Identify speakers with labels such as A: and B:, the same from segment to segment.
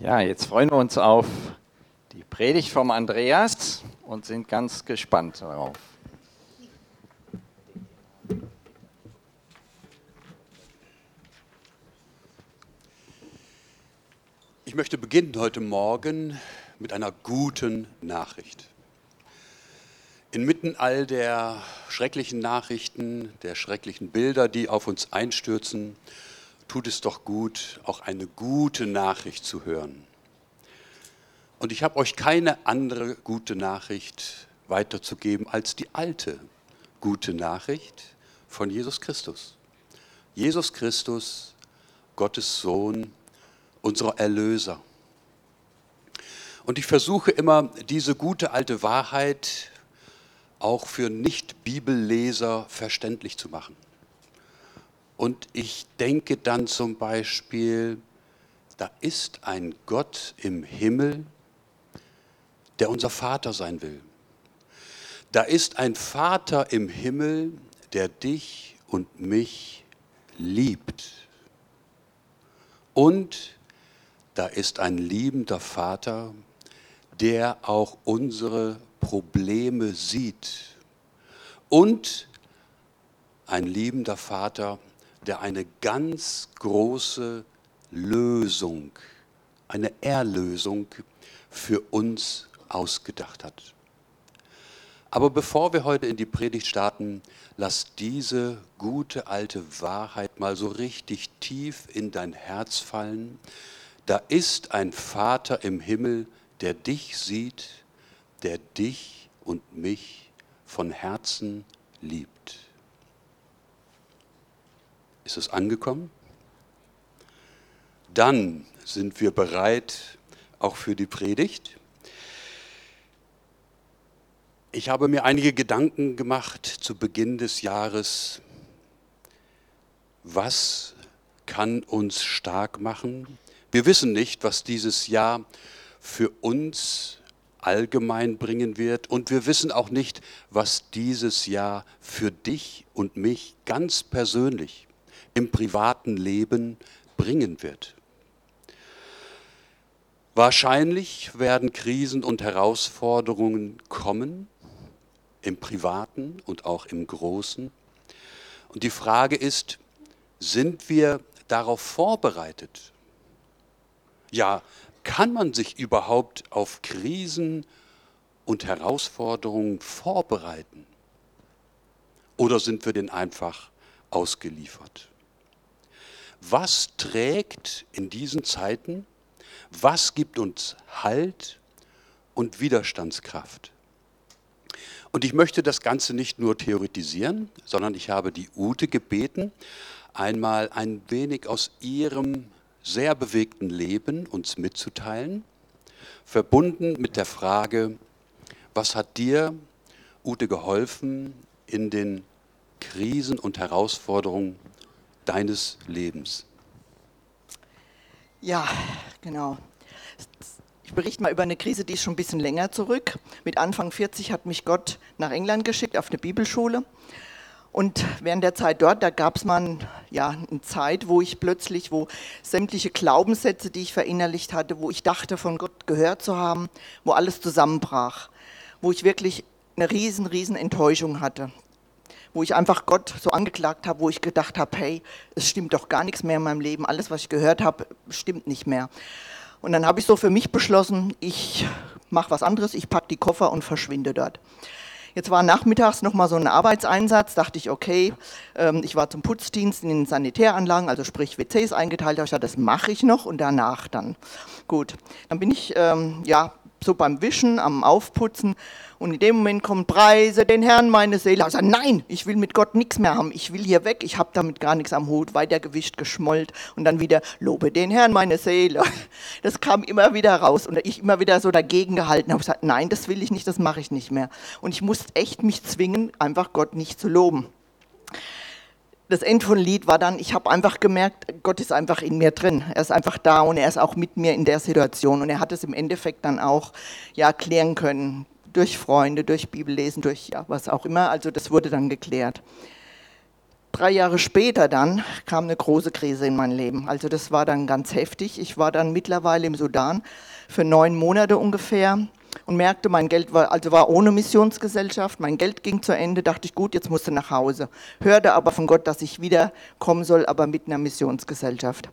A: Ja, jetzt freuen wir uns auf die Predigt vom Andreas und sind ganz gespannt darauf.
B: Ich möchte beginnen heute Morgen mit einer guten Nachricht. Inmitten all der schrecklichen Nachrichten, der schrecklichen Bilder, die auf uns einstürzen, tut es doch gut, auch eine gute Nachricht zu hören. Und ich habe euch keine andere gute Nachricht weiterzugeben als die alte gute Nachricht von Jesus Christus. Jesus Christus, Gottes Sohn, unser Erlöser. Und ich versuche immer, diese gute alte Wahrheit auch für Nicht-Bibelleser verständlich zu machen. Und ich denke dann zum Beispiel, da ist ein Gott im Himmel, der unser Vater sein will. Da ist ein Vater im Himmel, der dich und mich liebt. Und da ist ein liebender Vater, der auch unsere Probleme sieht. Und ein liebender Vater, der eine ganz große Lösung, eine Erlösung für uns ausgedacht hat. Aber bevor wir heute in die Predigt starten, lass diese gute alte Wahrheit mal so richtig tief in dein Herz fallen. Da ist ein Vater im Himmel, der dich sieht, der dich und mich von Herzen liebt. Ist es angekommen? Dann sind wir bereit auch für die Predigt. Ich habe mir einige Gedanken gemacht zu Beginn des Jahres. Was kann uns stark machen? Wir wissen nicht, was dieses Jahr für uns allgemein bringen wird und wir wissen auch nicht, was dieses Jahr für dich und mich ganz persönlich im privaten Leben bringen wird. Wahrscheinlich werden Krisen und Herausforderungen kommen, im privaten und auch im großen. Und die Frage ist, sind wir darauf vorbereitet? Ja, kann man sich überhaupt auf Krisen und Herausforderungen vorbereiten? Oder sind wir denn einfach ausgeliefert? Was trägt in diesen Zeiten? Was gibt uns Halt und Widerstandskraft? Und ich möchte das Ganze nicht nur theoretisieren, sondern ich habe die Ute gebeten, einmal ein wenig aus ihrem sehr bewegten Leben uns mitzuteilen, verbunden mit der Frage, was hat dir, Ute, geholfen in den Krisen und Herausforderungen deines Lebens.
C: Ja, genau. Ich berichte mal über eine Krise, die ist schon ein bisschen länger zurück. Mit Anfang 40 hat mich Gott nach England geschickt auf eine Bibelschule. Und während der Zeit dort, da gab es mal ja, eine Zeit, wo ich plötzlich, wo sämtliche Glaubenssätze, die ich verinnerlicht hatte, wo ich dachte, von Gott gehört zu haben, wo alles zusammenbrach, wo ich wirklich eine riesen, riesen Enttäuschung hatte wo ich einfach Gott so angeklagt habe, wo ich gedacht habe, hey, es stimmt doch gar nichts mehr in meinem Leben, alles, was ich gehört habe, stimmt nicht mehr. Und dann habe ich so für mich beschlossen, ich mache was anderes, ich packe die Koffer und verschwinde dort. Jetzt war nachmittags nochmal so ein Arbeitseinsatz, dachte ich, okay, ähm, ich war zum Putzdienst in den Sanitäranlagen, also sprich WCs eingeteilt, ich dachte, das mache ich noch und danach dann. Gut, dann bin ich ähm, ja so beim Wischen, am Aufputzen und in dem Moment kommt, preise den Herrn meine Seele. Sage, nein, ich will mit Gott nichts mehr haben. Ich will hier weg. Ich habe damit gar nichts am Hut. Weiter gewischt, geschmollt. Und dann wieder, lobe den Herrn meine Seele. Das kam immer wieder raus. Und ich immer wieder so dagegen gehalten habe. gesagt, nein, das will ich nicht, das mache ich nicht mehr. Und ich musste echt mich zwingen, einfach Gott nicht zu loben das Ende von Lied war dann, ich habe einfach gemerkt, Gott ist einfach in mir drin. Er ist einfach da und er ist auch mit mir in der Situation. Und er hat es im Endeffekt dann auch ja, klären können durch Freunde, durch Bibellesen, durch ja, was auch immer. Also das wurde dann geklärt. drei Jahre später dann kam eine große Krise in mein Leben. Also das war dann ganz heftig. Ich war dann mittlerweile im Sudan für neun Monate ungefähr und merkte, mein Geld war, also war ohne Missionsgesellschaft, mein Geld ging zu Ende, dachte ich, gut, jetzt musste nach Hause. Hörte aber von Gott, dass ich wieder kommen soll, aber mit einer Missionsgesellschaft.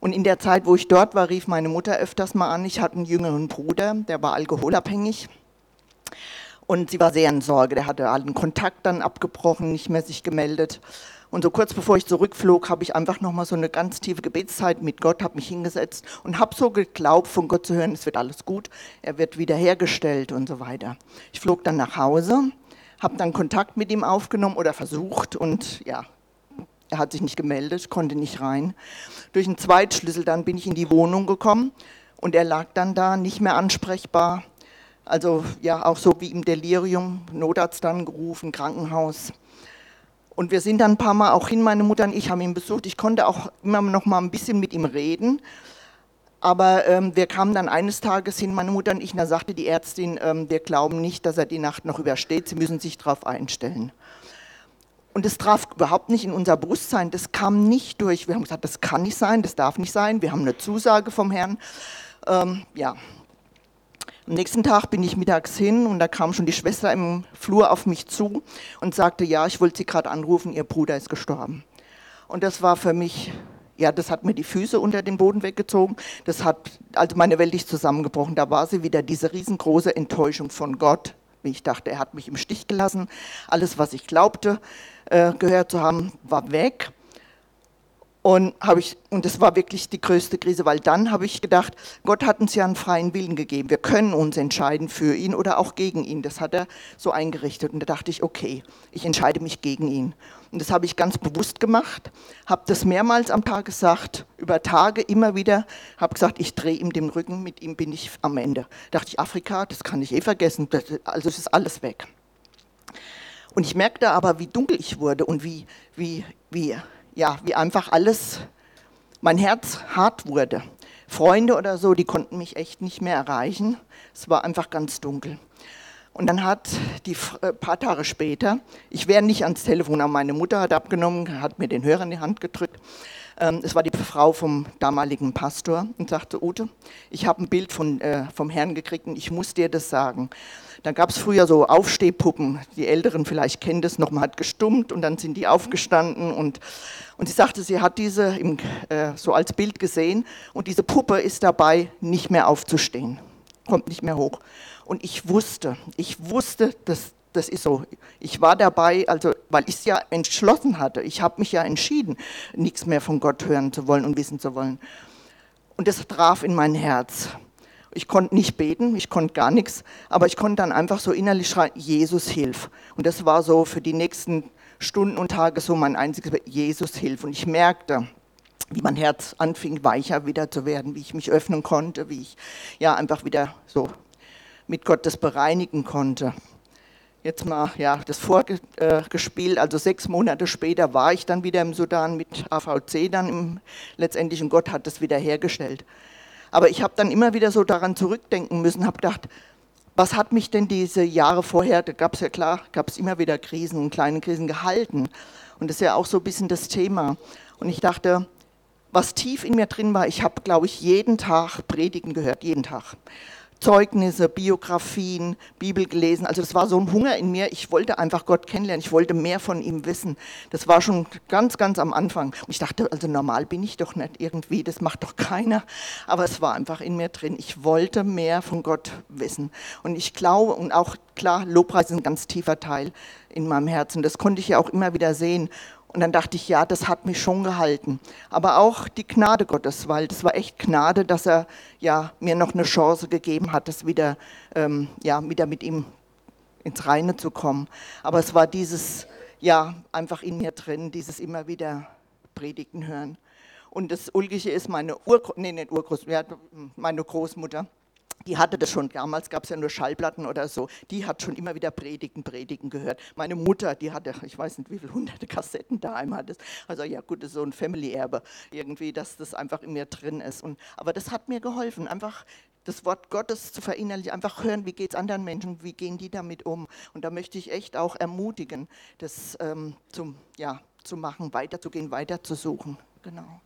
C: Und in der Zeit, wo ich dort war, rief meine Mutter öfters mal an. Ich hatte einen jüngeren Bruder, der war alkoholabhängig. Und sie war sehr in Sorge. Der hatte allen Kontakt dann abgebrochen, nicht mehr sich gemeldet. Und so kurz bevor ich zurückflog, habe ich einfach nochmal so eine ganz tiefe Gebetszeit mit Gott, habe mich hingesetzt und habe so geglaubt, von Gott zu hören, es wird alles gut, er wird wiederhergestellt und so weiter. Ich flog dann nach Hause, habe dann Kontakt mit ihm aufgenommen oder versucht und ja, er hat sich nicht gemeldet, konnte nicht rein. Durch einen Zweitschlüssel dann bin ich in die Wohnung gekommen und er lag dann da, nicht mehr ansprechbar. Also ja, auch so wie im Delirium, Notarzt dann gerufen, Krankenhaus. Und wir sind dann ein paar Mal auch hin, meine Mutter und ich haben ihn besucht. Ich konnte auch immer noch mal ein bisschen mit ihm reden. Aber ähm, wir kamen dann eines Tages hin, meine Mutter und ich, und da sagte die Ärztin, ähm, wir glauben nicht, dass er die Nacht noch übersteht, Sie müssen sich darauf einstellen. Und das traf überhaupt nicht in unser Bewusstsein, das kam nicht durch. Wir haben gesagt, das kann nicht sein, das darf nicht sein, wir haben eine Zusage vom Herrn. Ähm, ja, am nächsten Tag bin ich mittags hin und da kam schon die Schwester im Flur auf mich zu und sagte, ja, ich wollte Sie gerade anrufen, Ihr Bruder ist gestorben. Und das war für mich, ja, das hat mir die Füße unter den Boden weggezogen. Das hat, also meine Welt ist zusammengebrochen. Da war sie wieder diese riesengroße Enttäuschung von Gott. Ich dachte, er hat mich im Stich gelassen. Alles, was ich glaubte, äh, gehört zu haben, war weg. Und, ich, und das war wirklich die größte Krise, weil dann habe ich gedacht, Gott hat uns ja einen freien Willen gegeben. Wir können uns entscheiden für ihn oder auch gegen ihn. Das hat er so eingerichtet. Und da dachte ich, okay, ich entscheide mich gegen ihn. Und das habe ich ganz bewusst gemacht, habe das mehrmals am Tag gesagt, über Tage immer wieder, habe gesagt, ich drehe ihm den Rücken, mit ihm bin ich am Ende. Da dachte ich, Afrika, das kann ich eh vergessen, also es ist alles weg. Und ich merkte aber, wie dunkel ich wurde und wie, wie, wie ja, wie einfach alles, mein Herz hart wurde. Freunde oder so, die konnten mich echt nicht mehr erreichen. Es war einfach ganz dunkel. Und dann hat die äh, paar Tage später, ich wäre nicht ans Telefon, aber meine Mutter hat abgenommen, hat mir den Hörer in die Hand gedrückt. Ähm, es war die Frau vom damaligen Pastor und sagte, Ute, ich habe ein Bild von, äh, vom Herrn gekriegt und ich muss dir das sagen. Da gab es früher so Aufstehpuppen, die Älteren vielleicht kennen das noch, man hat gestummt und dann sind die aufgestanden und, und sie sagte, sie hat diese im, äh, so als Bild gesehen und diese Puppe ist dabei, nicht mehr aufzustehen, kommt nicht mehr hoch. Und ich wusste, ich wusste, dass das ist so. Ich war dabei, also weil ich es ja entschlossen hatte. Ich habe mich ja entschieden, nichts mehr von Gott hören zu wollen und wissen zu wollen. Und das traf in mein Herz. Ich konnte nicht beten, ich konnte gar nichts, aber ich konnte dann einfach so innerlich schreien, Jesus hilf. Und das war so für die nächsten Stunden und Tage so mein einziges, Jesus hilf. Und ich merkte, wie mein Herz anfing, weicher wieder zu werden, wie ich mich öffnen konnte, wie ich ja einfach wieder so mit Gott das bereinigen konnte. Jetzt mal ja, das vorgespielt, also sechs Monate später war ich dann wieder im Sudan mit AVC dann im, letztendlich und Gott hat das wieder hergestellt. Aber ich habe dann immer wieder so daran zurückdenken müssen, habe gedacht, was hat mich denn diese Jahre vorher, da gab es ja klar, gab es immer wieder Krisen und kleine Krisen gehalten. Und das ist ja auch so ein bisschen das Thema. Und ich dachte, was tief in mir drin war, ich habe, glaube ich, jeden Tag Predigen gehört, jeden Tag. Zeugnisse, Biografien, Bibel gelesen. Also das war so ein Hunger in mir. Ich wollte einfach Gott kennenlernen. Ich wollte mehr von ihm wissen. Das war schon ganz, ganz am Anfang. Und ich dachte, also normal bin ich doch nicht irgendwie. Das macht doch keiner. Aber es war einfach in mir drin. Ich wollte mehr von Gott wissen. Und ich glaube, und auch klar, Lobpreis ist ein ganz tiefer Teil in meinem Herzen. Das konnte ich ja auch immer wieder sehen. Und dann dachte ich, ja, das hat mich schon gehalten. Aber auch die Gnade Gottes, weil das war echt Gnade, dass er ja, mir noch eine Chance gegeben hat, das wieder, ähm, ja, wieder mit ihm ins Reine zu kommen. Aber es war dieses, ja, einfach in mir drin, dieses immer wieder Predigten hören. Und das Ulkige ist, meine Urgroßmutter, nee, nicht Urgroßmutter, meine Großmutter, die hatte das schon, damals gab es ja nur Schallplatten oder so, die hat schon immer wieder Predigen, Predigen gehört. Meine Mutter, die hatte, ich weiß nicht wie viele hunderte Kassetten daheim hat. Also ja gut, das ist so ein Family-Erbe irgendwie, dass das einfach in mir drin ist. Und, aber das hat mir geholfen, einfach das Wort Gottes zu verinnerlichen, einfach hören, wie geht es anderen Menschen, wie gehen die damit um. Und da möchte ich echt auch ermutigen, das ähm, zum, ja, weiterzumachen, weiterzugehen, weiterzusuchen. Genau.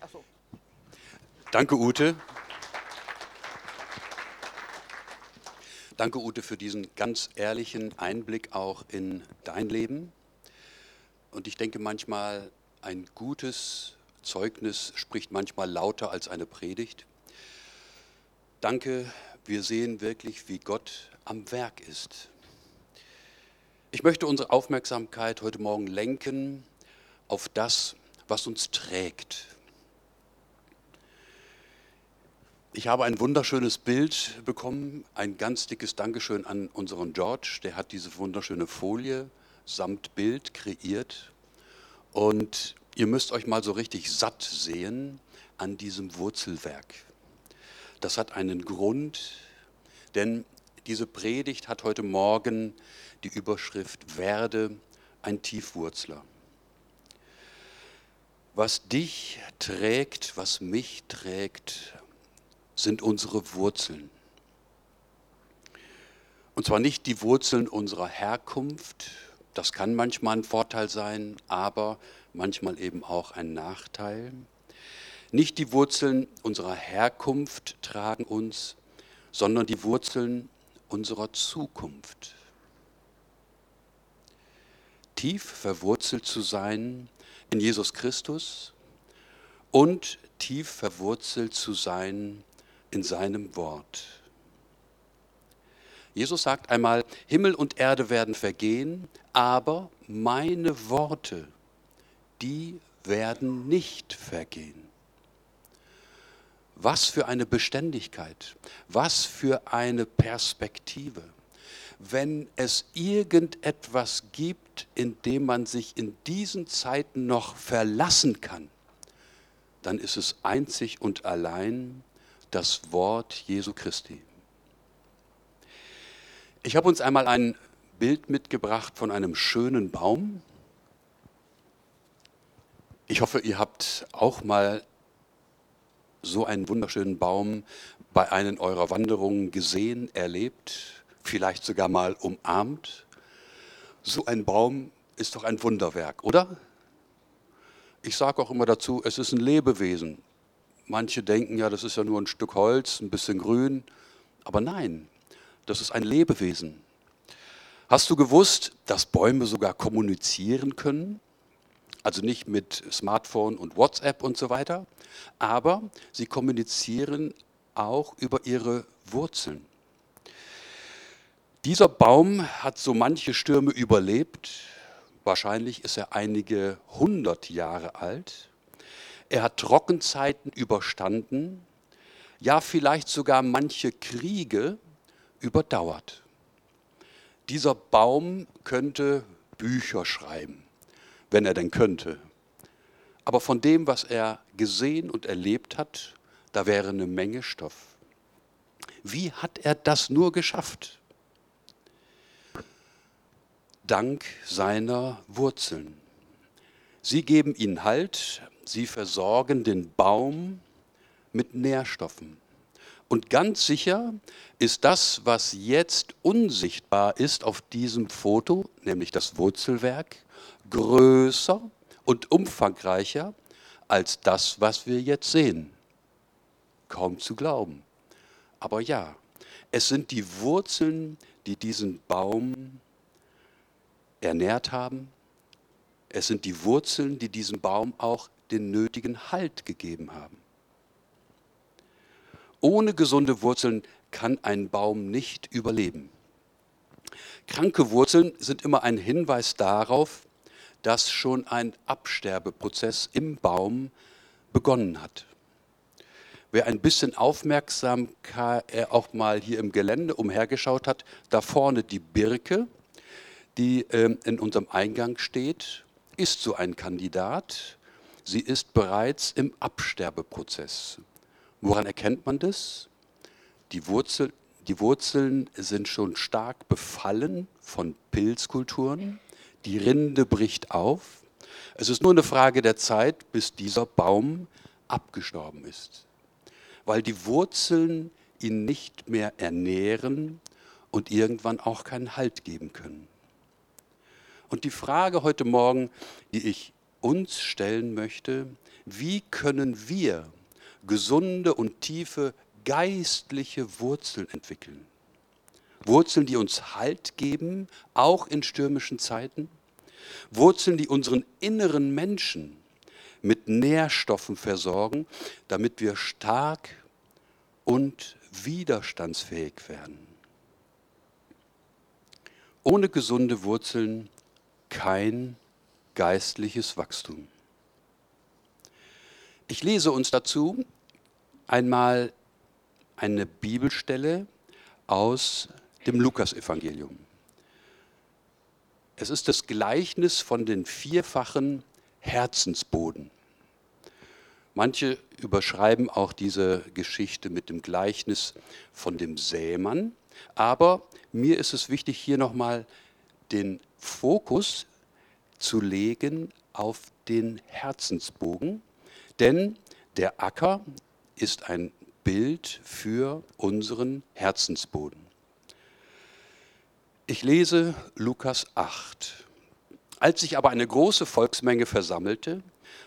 B: Ach so. Danke, Ute. Danke, Ute, für diesen ganz ehrlichen Einblick auch in dein Leben. Und ich denke manchmal, ein gutes Zeugnis spricht manchmal lauter als eine Predigt. Danke, wir sehen wirklich, wie Gott am Werk ist. Ich möchte unsere Aufmerksamkeit heute Morgen lenken auf das, was uns trägt. Ich habe ein wunderschönes Bild bekommen, ein ganz dickes Dankeschön an unseren George, der hat diese wunderschöne Folie samt Bild kreiert. Und ihr müsst euch mal so richtig satt sehen an diesem Wurzelwerk. Das hat einen Grund, denn diese Predigt hat heute Morgen die Überschrift Werde ein Tiefwurzler. Was dich trägt, was mich trägt, sind unsere Wurzeln. Und zwar nicht die Wurzeln unserer Herkunft, das kann manchmal ein Vorteil sein, aber manchmal eben auch ein Nachteil. Nicht die Wurzeln unserer Herkunft tragen uns, sondern die Wurzeln unserer Zukunft. Tief verwurzelt zu sein in Jesus Christus und tief verwurzelt zu sein in seinem Wort. Jesus sagt einmal, Himmel und Erde werden vergehen, aber meine Worte, die werden nicht vergehen. Was für eine Beständigkeit, was für eine Perspektive. Wenn es irgendetwas gibt, in dem man sich in diesen Zeiten noch verlassen kann, dann ist es einzig und allein das Wort Jesu Christi. Ich habe uns einmal ein Bild mitgebracht von einem schönen Baum. Ich hoffe, ihr habt auch mal so einen wunderschönen Baum bei einer eurer Wanderungen gesehen, erlebt, vielleicht sogar mal umarmt. So ein Baum ist doch ein Wunderwerk, oder? Ich sage auch immer dazu, es ist ein Lebewesen. Manche denken ja, das ist ja nur ein Stück Holz, ein bisschen grün. Aber nein, das ist ein Lebewesen. Hast du gewusst, dass Bäume sogar kommunizieren können? Also nicht mit Smartphone und WhatsApp und so weiter, aber sie kommunizieren auch über ihre Wurzeln. Dieser Baum hat so manche Stürme überlebt. Wahrscheinlich ist er einige hundert Jahre alt. Er hat Trockenzeiten überstanden, ja vielleicht sogar manche Kriege überdauert. Dieser Baum könnte Bücher schreiben wenn er denn könnte. Aber von dem, was er gesehen und erlebt hat, da wäre eine Menge Stoff. Wie hat er das nur geschafft? Dank seiner Wurzeln. Sie geben ihnen Halt, sie versorgen den Baum mit Nährstoffen. Und ganz sicher ist das, was jetzt unsichtbar ist auf diesem Foto, nämlich das Wurzelwerk, größer und umfangreicher als das, was wir jetzt sehen. Kaum zu glauben. Aber ja, es sind die Wurzeln, die diesen Baum ernährt haben. Es sind die Wurzeln, die diesem Baum auch den nötigen Halt gegeben haben. Ohne gesunde Wurzeln kann ein Baum nicht überleben. Kranke Wurzeln sind immer ein Hinweis darauf, dass schon ein Absterbeprozess im Baum begonnen hat. Wer ein bisschen Aufmerksamkeit äh, auch mal hier im Gelände umhergeschaut hat, da vorne die Birke, die ähm, in unserem Eingang steht, ist so ein Kandidat. Sie ist bereits im Absterbeprozess. Woran erkennt man das? Die, Wurzel, die Wurzeln sind schon stark befallen von Pilzkulturen die Rinde bricht auf. Es ist nur eine Frage der Zeit, bis dieser Baum abgestorben ist, weil die Wurzeln ihn nicht mehr ernähren und irgendwann auch keinen Halt geben können. Und die Frage heute Morgen, die ich uns stellen möchte, wie können wir gesunde und tiefe geistliche Wurzeln entwickeln? Wurzeln, die uns Halt geben, auch in stürmischen Zeiten. Wurzeln, die unseren inneren Menschen mit Nährstoffen versorgen, damit wir stark und widerstandsfähig werden. Ohne gesunde Wurzeln kein geistliches Wachstum. Ich lese uns dazu einmal eine Bibelstelle aus dem Lukasevangelium. Es ist das Gleichnis von den vierfachen Herzensboden. Manche überschreiben auch diese Geschichte mit dem Gleichnis von dem Sämann, aber mir ist es wichtig, hier nochmal den Fokus zu legen auf den Herzensbogen, denn der Acker ist ein Bild für unseren Herzensboden. Ich lese Lukas 8. Als sich aber eine große Volksmenge versammelte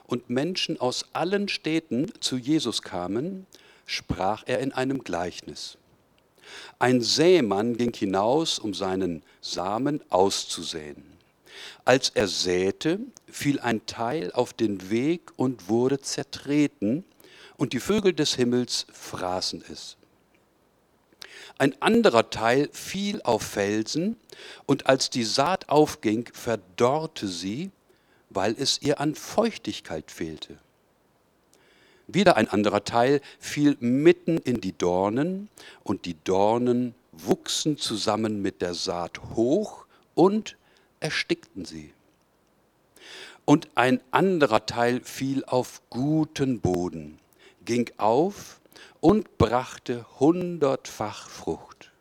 B: und Menschen aus allen Städten zu Jesus kamen, sprach er in einem Gleichnis. Ein Sämann ging hinaus, um seinen Samen auszusäen. Als er säte, fiel ein Teil auf den Weg und wurde zertreten, und die Vögel des Himmels fraßen es. Ein anderer Teil fiel auf Felsen, und als die Saat aufging, verdorrte sie, weil es ihr an Feuchtigkeit fehlte. Wieder ein anderer Teil fiel mitten in die Dornen, und die Dornen wuchsen zusammen mit der Saat hoch und erstickten sie. Und ein anderer Teil fiel auf guten Boden, ging auf und brachte hundertfach Frucht.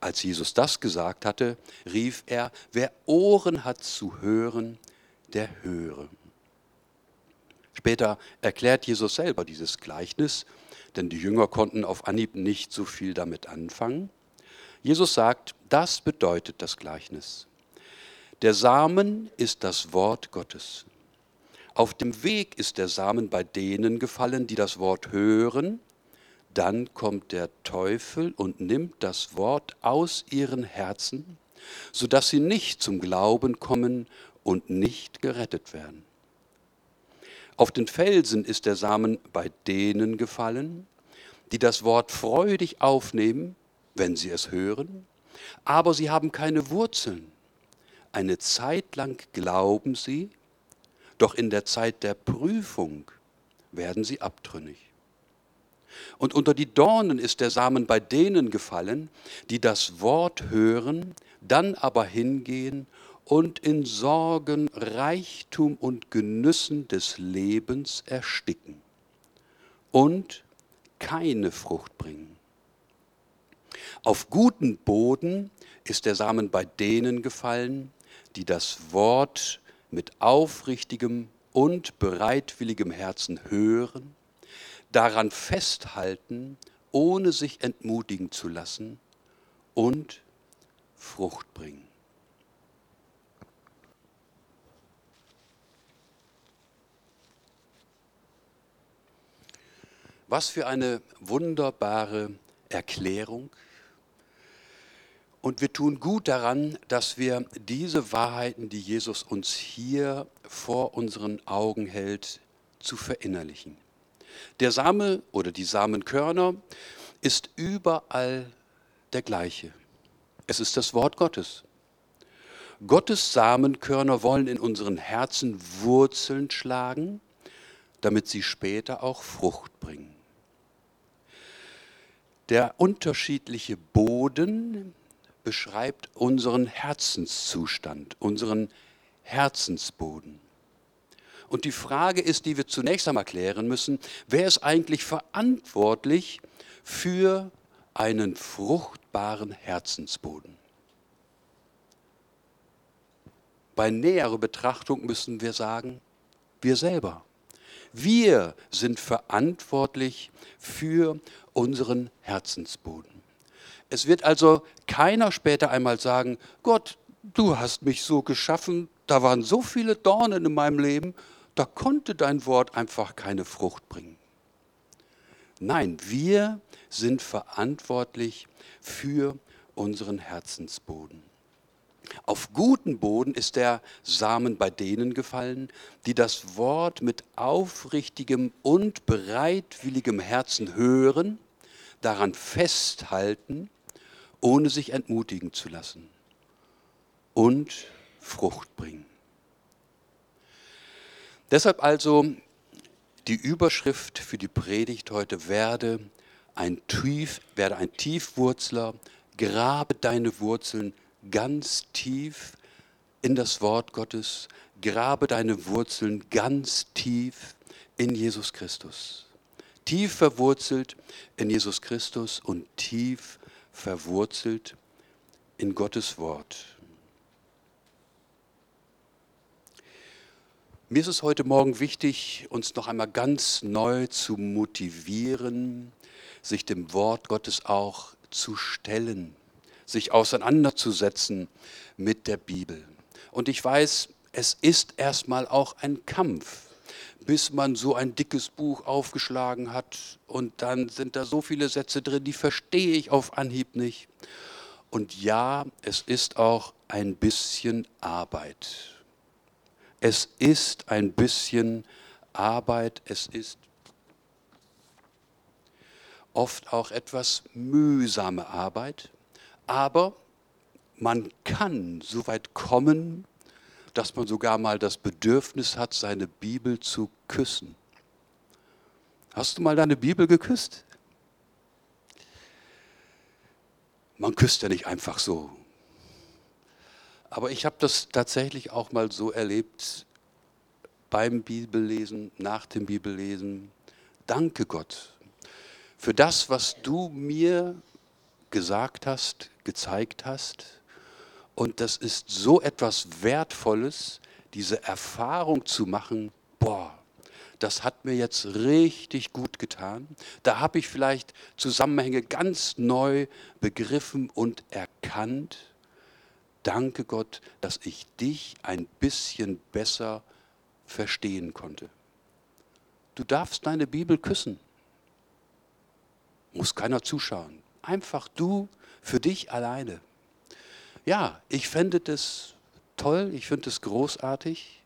B: Als Jesus das gesagt hatte, rief er, wer Ohren hat zu hören, der höre. Später erklärt Jesus selber dieses Gleichnis, denn die Jünger konnten auf Anhieb nicht so viel damit anfangen. Jesus sagt, das bedeutet das Gleichnis. Der Samen ist das Wort Gottes. Auf dem Weg ist der Samen bei denen gefallen, die das Wort hören. Dann kommt der Teufel und nimmt das Wort aus ihren Herzen, sodass sie nicht zum Glauben kommen und nicht gerettet werden. Auf den Felsen ist der Samen bei denen gefallen, die das Wort freudig aufnehmen, wenn sie es hören, aber sie haben keine Wurzeln. Eine Zeit lang glauben sie, doch in der Zeit der Prüfung werden sie abtrünnig. Und unter die Dornen ist der Samen bei denen gefallen, die das Wort hören, dann aber hingehen und in Sorgen, Reichtum und Genüssen des Lebens ersticken und keine Frucht bringen. Auf guten Boden ist der Samen bei denen gefallen, die das Wort mit aufrichtigem und bereitwilligem Herzen hören, daran festhalten, ohne sich entmutigen zu lassen und Frucht bringen. Was für eine wunderbare Erklärung und wir tun gut daran, dass wir diese Wahrheiten, die Jesus uns hier vor unseren Augen hält, zu verinnerlichen. Der Same oder die Samenkörner ist überall der gleiche. Es ist das Wort Gottes. Gottes Samenkörner wollen in unseren Herzen Wurzeln schlagen, damit sie später auch Frucht bringen. Der unterschiedliche Boden, beschreibt unseren Herzenszustand, unseren Herzensboden. Und die Frage ist, die wir zunächst einmal klären müssen, wer ist eigentlich verantwortlich für einen fruchtbaren Herzensboden? Bei näherer Betrachtung müssen wir sagen, wir selber. Wir sind verantwortlich für unseren Herzensboden. Es wird also keiner später einmal sagen, Gott, du hast mich so geschaffen, da waren so viele Dornen in meinem Leben, da konnte dein Wort einfach keine Frucht bringen. Nein, wir sind verantwortlich für unseren Herzensboden. Auf guten Boden ist der Samen bei denen gefallen, die das Wort mit aufrichtigem und bereitwilligem Herzen hören, daran festhalten, ohne sich entmutigen zu lassen und Frucht bringen. Deshalb also die Überschrift für die Predigt heute werde ein, Tief, werde ein Tiefwurzler, grabe deine Wurzeln ganz tief in das Wort Gottes, grabe deine Wurzeln ganz tief in Jesus Christus. Tief verwurzelt in Jesus Christus und tief verwurzelt in Gottes Wort. Mir ist es heute Morgen wichtig, uns noch einmal ganz neu zu motivieren, sich dem Wort Gottes auch zu stellen, sich auseinanderzusetzen mit der Bibel. Und ich weiß, es ist erstmal auch ein Kampf, bis man so ein dickes Buch aufgeschlagen hat und dann sind da so viele Sätze drin, die verstehe ich auf Anhieb nicht. Und ja, es ist auch ein bisschen Arbeit. Es ist ein bisschen Arbeit, es ist oft auch etwas mühsame Arbeit, aber man kann so weit kommen, dass man sogar mal das Bedürfnis hat, seine Bibel zu küssen. Hast du mal deine Bibel geküsst? Man küsst ja nicht einfach so. Aber ich habe das tatsächlich auch mal so erlebt beim Bibellesen, nach dem Bibellesen. Danke Gott für das, was du mir gesagt hast, gezeigt hast. Und das ist so etwas Wertvolles, diese Erfahrung zu machen, boah, das hat mir jetzt richtig gut getan. Da habe ich vielleicht Zusammenhänge ganz neu begriffen und erkannt. Danke Gott, dass ich dich ein bisschen besser verstehen konnte. Du darfst deine Bibel küssen muss keiner zuschauen. Einfach du für dich alleine. Ja, ich fände das toll, ich finde es großartig.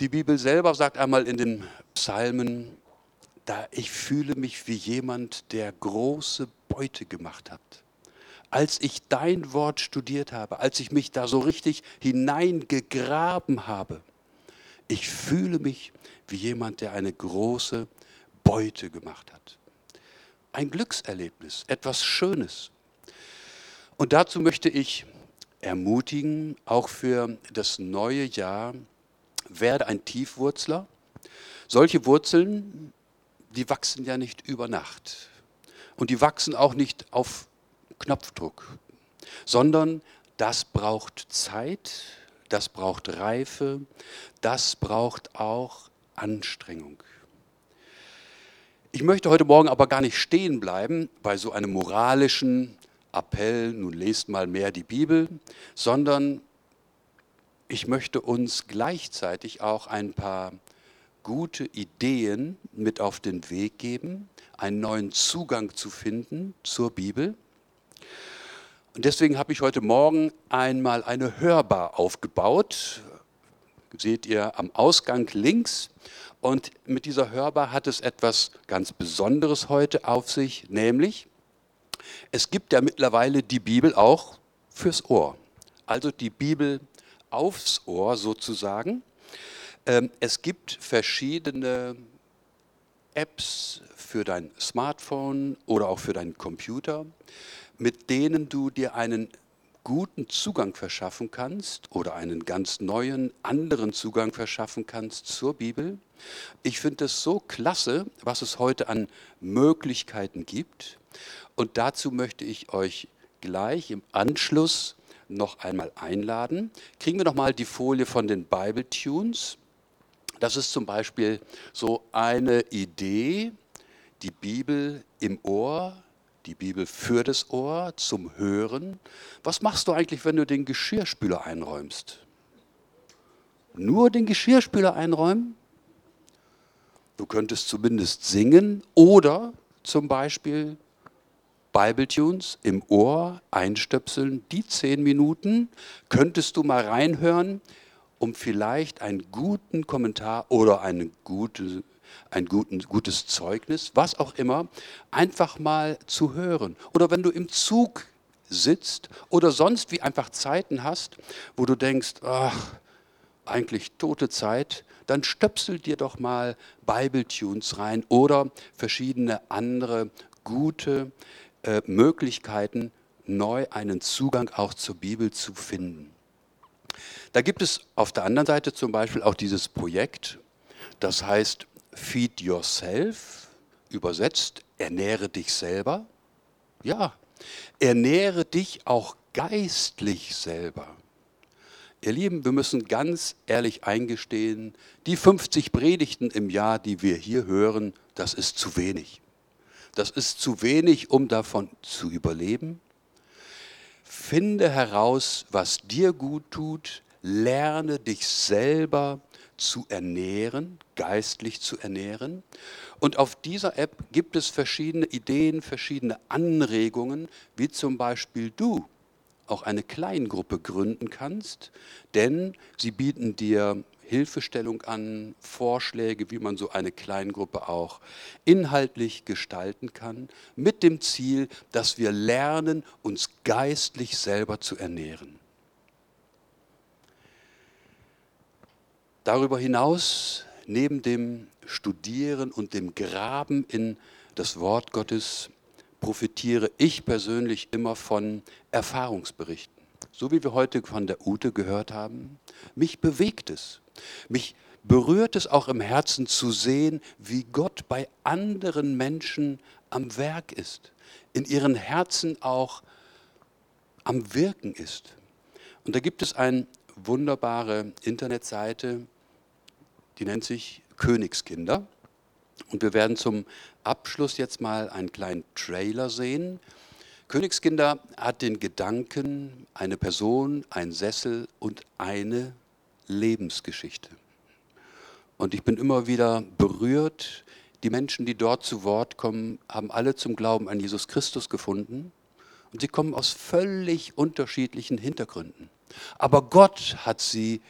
B: Die Bibel selber sagt einmal in den Psalmen, da ich fühle mich wie jemand, der große Beute gemacht hat. Als ich dein Wort studiert habe, als ich mich da so richtig hineingegraben habe, ich fühle mich wie jemand, der eine große Beute gemacht hat. Ein Glückserlebnis, etwas Schönes. Und dazu möchte ich ermutigen, auch für das neue Jahr, werde ein Tiefwurzler. Solche Wurzeln, die wachsen ja nicht über Nacht. Und die wachsen auch nicht auf Knopfdruck, sondern das braucht Zeit, das braucht Reife, das braucht auch Anstrengung. Ich möchte heute Morgen aber gar nicht stehen bleiben bei so einem moralischen Appell, nun lest mal mehr die Bibel, sondern ich möchte uns gleichzeitig auch ein paar gute Ideen mit auf den Weg geben, einen neuen Zugang zu finden zur Bibel. Und deswegen habe ich heute Morgen einmal eine Hörbar aufgebaut. Seht ihr am Ausgang links. Und mit dieser Hörbar hat es etwas ganz Besonderes heute auf sich, nämlich es gibt ja mittlerweile die Bibel auch fürs Ohr. Also die Bibel aufs Ohr sozusagen. Ähm, es gibt verschiedene Apps für dein Smartphone oder auch für deinen Computer, mit denen du dir einen guten Zugang verschaffen kannst oder einen ganz neuen, anderen Zugang verschaffen kannst zur Bibel. Ich finde es so klasse, was es heute an Möglichkeiten gibt. Und dazu möchte ich euch gleich im Anschluss noch einmal einladen. Kriegen wir noch mal die Folie von den Bible Tunes. Das ist zum Beispiel so eine Idee, die Bibel im Ohr, die Bibel für das Ohr, zum Hören. Was machst du eigentlich, wenn du den Geschirrspüler einräumst? Nur den Geschirrspüler einräumen? Du könntest zumindest singen oder zum Beispiel Bibletunes im Ohr einstöpseln. Die zehn Minuten könntest du mal reinhören, um vielleicht einen guten Kommentar oder eine gute ein guten, gutes Zeugnis, was auch immer, einfach mal zu hören. Oder wenn du im Zug sitzt oder sonst wie einfach Zeiten hast, wo du denkst, ach, eigentlich tote Zeit, dann stöpsel dir doch mal Bible-Tunes rein oder verschiedene andere gute äh, Möglichkeiten, neu einen Zugang auch zur Bibel zu finden. Da gibt es auf der anderen Seite zum Beispiel auch dieses Projekt, das heißt Feed Yourself, übersetzt, ernähre dich selber. Ja, ernähre dich auch geistlich selber. Ihr Lieben, wir müssen ganz ehrlich eingestehen, die 50 Predigten im Jahr, die wir hier hören, das ist zu wenig. Das ist zu wenig, um davon zu überleben. Finde heraus, was dir gut tut, lerne dich selber zu ernähren, geistlich zu ernähren. Und auf dieser App gibt es verschiedene Ideen, verschiedene Anregungen, wie zum Beispiel du auch eine Kleingruppe gründen kannst, denn sie bieten dir Hilfestellung an, Vorschläge, wie man so eine Kleingruppe auch inhaltlich gestalten kann, mit dem Ziel, dass wir lernen, uns geistlich selber zu ernähren. Darüber hinaus, neben dem Studieren und dem Graben in das Wort Gottes, profitiere ich persönlich immer von Erfahrungsberichten. So wie wir heute von der Ute gehört haben. Mich bewegt es. Mich berührt es auch im Herzen zu sehen, wie Gott bei anderen Menschen am Werk ist, in ihren Herzen auch am Wirken ist. Und da gibt es eine wunderbare Internetseite, die nennt sich Königskinder. Und wir werden zum Abschluss jetzt mal einen kleinen Trailer sehen. Königskinder hat den Gedanken, eine Person, ein Sessel und eine Lebensgeschichte. Und ich bin immer wieder berührt. Die Menschen, die dort zu Wort kommen, haben alle zum Glauben an Jesus Christus gefunden. Und sie kommen aus völlig unterschiedlichen Hintergründen. Aber Gott hat sie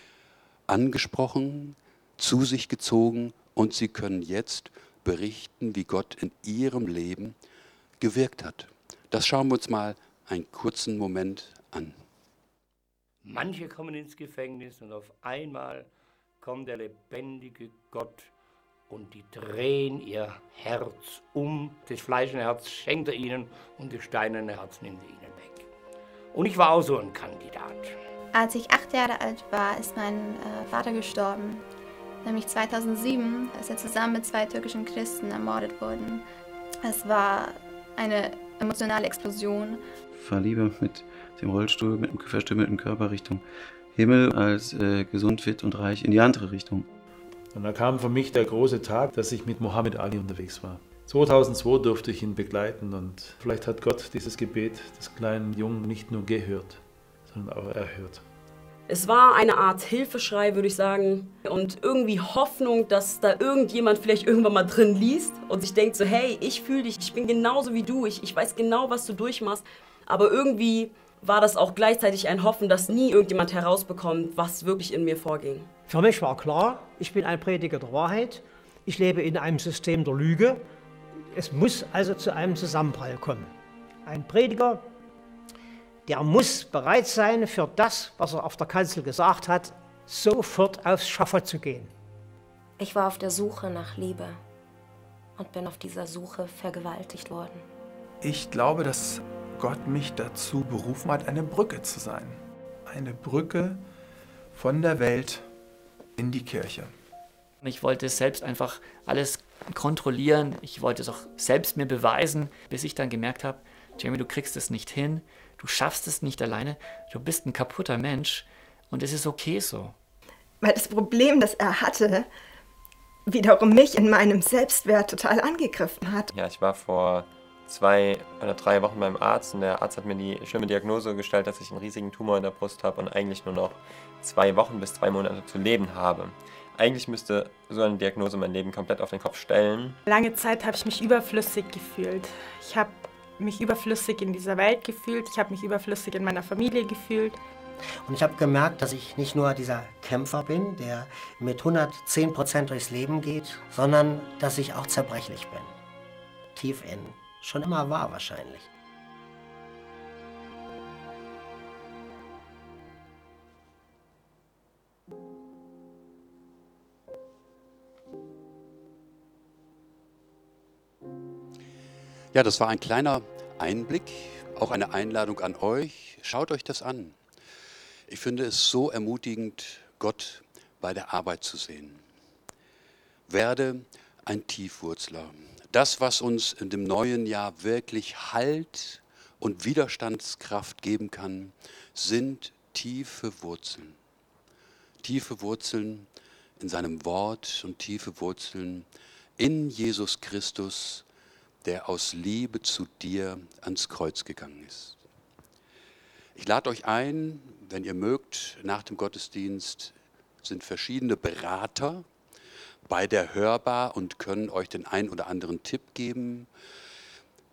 B: angesprochen, zu sich gezogen und sie können jetzt berichten, wie Gott in ihrem Leben gewirkt hat. Das schauen wir uns mal einen kurzen Moment an.
D: Manche kommen ins Gefängnis und auf einmal kommt der lebendige Gott und die drehen ihr Herz um. Das fleischende Herz schenkt er ihnen und das steinerne Herz nimmt er ihnen weg. Und ich war auch so ein Kandidat.
E: Als ich acht Jahre alt war, ist mein äh, Vater gestorben nämlich 2007, ist er zusammen mit zwei türkischen Christen ermordet worden. Es war eine emotionale Explosion.
F: Ich fahre lieber mit dem Rollstuhl, mit einem verstümmelten Körper Richtung Himmel, als äh, gesund, fit und reich in die andere Richtung.
G: Und da kam für mich der große Tag, dass ich mit Mohammed Ali unterwegs war. 2002 durfte ich ihn begleiten und vielleicht hat Gott dieses Gebet des kleinen Jungen nicht nur gehört, sondern auch erhört.
H: Es war eine Art Hilfeschrei, würde ich sagen. Und irgendwie Hoffnung, dass da irgendjemand vielleicht irgendwann mal drin liest und sich denkt so, hey, ich fühle dich, ich bin genauso wie du, ich, ich weiß genau, was du durchmachst. Aber irgendwie war das auch gleichzeitig ein Hoffen, dass nie irgendjemand herausbekommt, was wirklich in mir vorging.
I: Für mich war klar, ich bin ein Prediger der Wahrheit. Ich lebe in einem System der Lüge. Es muss also zu einem Zusammenprall kommen. Ein Prediger der muss bereit sein, für das, was er auf der Kanzel gesagt hat, sofort aufs Schafott zu gehen.
J: Ich war auf der Suche nach Liebe und bin auf dieser Suche vergewaltigt worden.
K: Ich glaube, dass Gott mich dazu berufen hat, eine Brücke zu sein. Eine Brücke von der Welt in die Kirche.
L: Ich wollte selbst einfach alles kontrollieren. Ich wollte es auch selbst mir beweisen, bis ich dann gemerkt habe, Jamie, du kriegst es nicht hin. Du schaffst es nicht alleine. Du bist ein kaputter Mensch und es ist okay so.
M: Weil das Problem, das er hatte, wiederum mich in meinem Selbstwert total angegriffen hat.
N: Ja, ich war vor zwei oder drei Wochen beim Arzt und der Arzt hat mir die schlimme Diagnose gestellt, dass ich einen riesigen Tumor in der Brust habe und eigentlich nur noch zwei Wochen bis zwei Monate zu leben habe. Eigentlich müsste so eine Diagnose mein Leben komplett auf den Kopf stellen.
O: Lange Zeit habe ich mich überflüssig gefühlt. Ich habe mich überflüssig in dieser Welt gefühlt. Ich habe mich überflüssig in meiner Familie gefühlt.
P: Und ich habe gemerkt, dass ich nicht nur dieser Kämpfer bin, der mit 110 Prozent durchs Leben geht, sondern dass ich auch zerbrechlich bin. Tief innen. Schon immer war wahrscheinlich.
B: Ja, das war ein kleiner Einblick, auch eine Einladung an euch. Schaut euch das an. Ich finde es so ermutigend, Gott bei der Arbeit zu sehen. Werde ein Tiefwurzler. Das, was uns in dem neuen Jahr wirklich Halt und Widerstandskraft geben kann, sind tiefe Wurzeln. Tiefe Wurzeln in seinem Wort und tiefe Wurzeln in Jesus Christus, der aus Liebe zu dir ans Kreuz gegangen ist. Ich lade euch ein, wenn ihr mögt, nach dem Gottesdienst sind verschiedene Berater bei der Hörbar und können euch den ein oder anderen Tipp geben,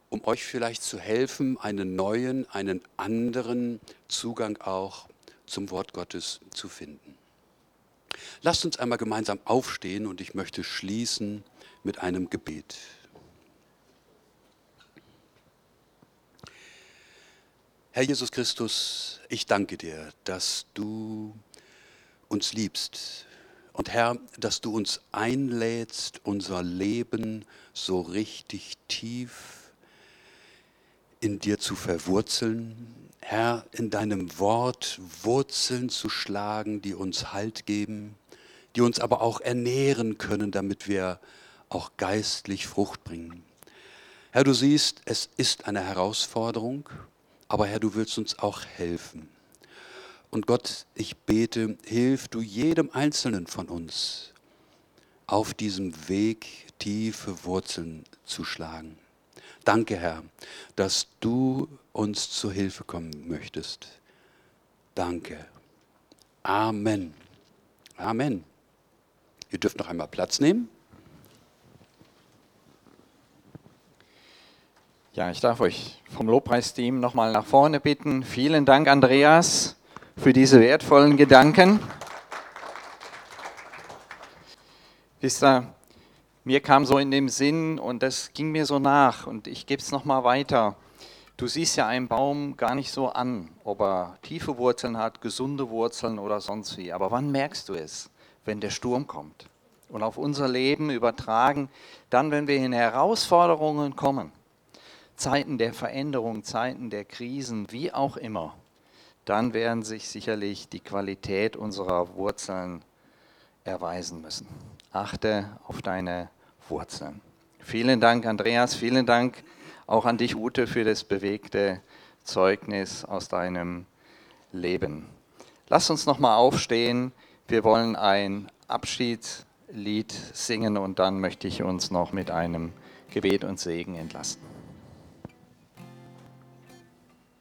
B: um euch vielleicht zu helfen, einen neuen, einen anderen Zugang auch zum Wort Gottes zu finden. Lasst uns einmal gemeinsam aufstehen und ich möchte schließen mit einem Gebet. Herr Jesus Christus, ich danke dir, dass du uns liebst. Und Herr, dass du uns einlädst, unser Leben so richtig tief in dir zu verwurzeln. Herr, in deinem Wort Wurzeln zu schlagen, die uns Halt geben, die uns aber auch ernähren können, damit wir auch geistlich Frucht bringen. Herr, du siehst, es ist eine Herausforderung, aber Herr, du willst uns auch helfen. Und Gott, ich bete, hilf du jedem Einzelnen von uns, auf diesem Weg tiefe Wurzeln zu schlagen. Danke, Herr, dass du uns zur Hilfe kommen möchtest. Danke. Amen. Amen. Ihr dürft noch einmal Platz nehmen.
A: Ja, ich darf euch vom Lobpreisteam nochmal nach vorne bitten. Vielen Dank, Andreas, für diese wertvollen Gedanken. Wisst ihr, mir kam so in dem Sinn und das ging mir so nach und ich gebe es nochmal weiter. Du siehst ja einen Baum gar nicht so an, ob er tiefe Wurzeln hat, gesunde Wurzeln oder sonst wie. Aber wann merkst du es, wenn der Sturm kommt? Und auf unser Leben übertragen, dann, wenn wir in Herausforderungen kommen Zeiten der Veränderung, Zeiten der Krisen, wie auch immer, dann werden sich sicherlich die Qualität unserer Wurzeln erweisen müssen. Achte auf deine Wurzeln. Vielen Dank, Andreas. Vielen Dank auch an dich, Ute, für das bewegte Zeugnis aus deinem Leben. Lass uns nochmal aufstehen. Wir wollen ein Abschiedslied singen und dann möchte ich uns noch mit einem Gebet und Segen entlassen.